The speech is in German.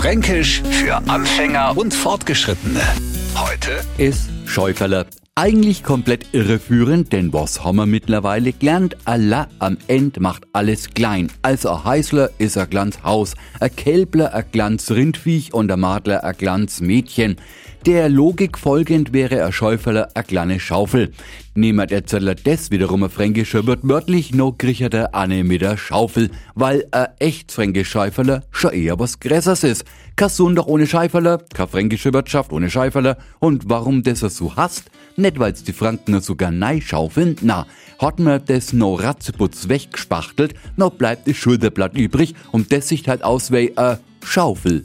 Fränkisch für Anfänger und Fortgeschrittene. Heute ist Schäuferle. Eigentlich komplett irreführend, denn was haben wir mittlerweile gelernt? Allah am End macht alles klein. Also ein Heißler ist ein Glanz Haus, ein Kälbler ein Glanz Rindviech und ein Madler ein Glanz Mädchen. Der Logik folgend wäre ein Schäuferler eine kleine Schaufel. Nehmen der Zeller des wiederum ein Fränkischer wird wörtlich no kriechert der Anne mit der Schaufel, weil ein echt fränkisch Schäuferler schon eher was Grässers ist. Kein doch ohne Schäuferler, keine fränkische Wirtschaft ohne Schäuferler. Und warum das so hasst? Nicht weil's die Franken sogar nei schaufeln, na, hat man das no ratzeputz weggespachtelt, noch bleibt das Schulterblatt übrig und das sieht halt aus wie a Schaufel.